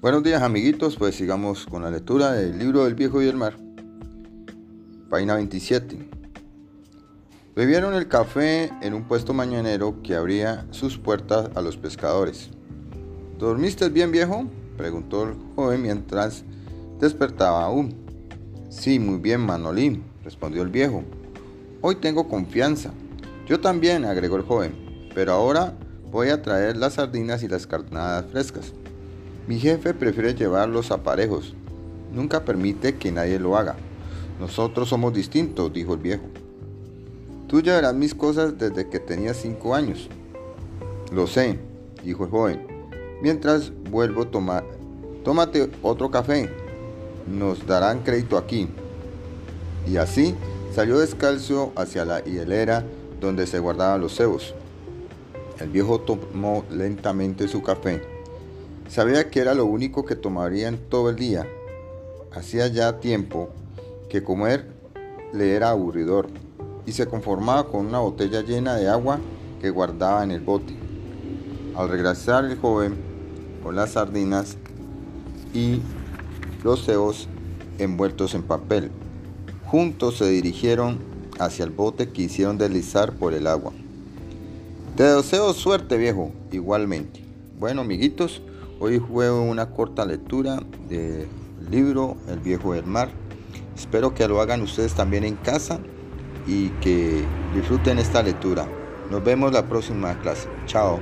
Buenos días amiguitos, pues sigamos con la lectura del libro del viejo y el mar. Página 27. Bebieron el café en un puesto mañanero que abría sus puertas a los pescadores. ¿Dormiste bien viejo? preguntó el joven mientras despertaba aún. Sí, muy bien, Manolín, respondió el viejo. Hoy tengo confianza. Yo también, agregó el joven, pero ahora voy a traer las sardinas y las carnadas frescas. Mi jefe prefiere llevar los aparejos. Nunca permite que nadie lo haga. Nosotros somos distintos, dijo el viejo. Tú llevarás mis cosas desde que tenía cinco años. Lo sé, dijo el joven. Mientras vuelvo a tomar, tómate otro café. Nos darán crédito aquí. Y así salió descalzo hacia la hilera donde se guardaban los cebos. El viejo tomó lentamente su café Sabía que era lo único que tomaría en todo el día. Hacía ya tiempo que comer le era aburridor y se conformaba con una botella llena de agua que guardaba en el bote. Al regresar el joven con las sardinas y los cebos envueltos en papel, juntos se dirigieron hacia el bote que hicieron deslizar por el agua. Te deseo suerte, viejo, igualmente. Bueno, amiguitos, Hoy juego una corta lectura del libro El viejo del mar. Espero que lo hagan ustedes también en casa y que disfruten esta lectura. Nos vemos la próxima clase. Chao.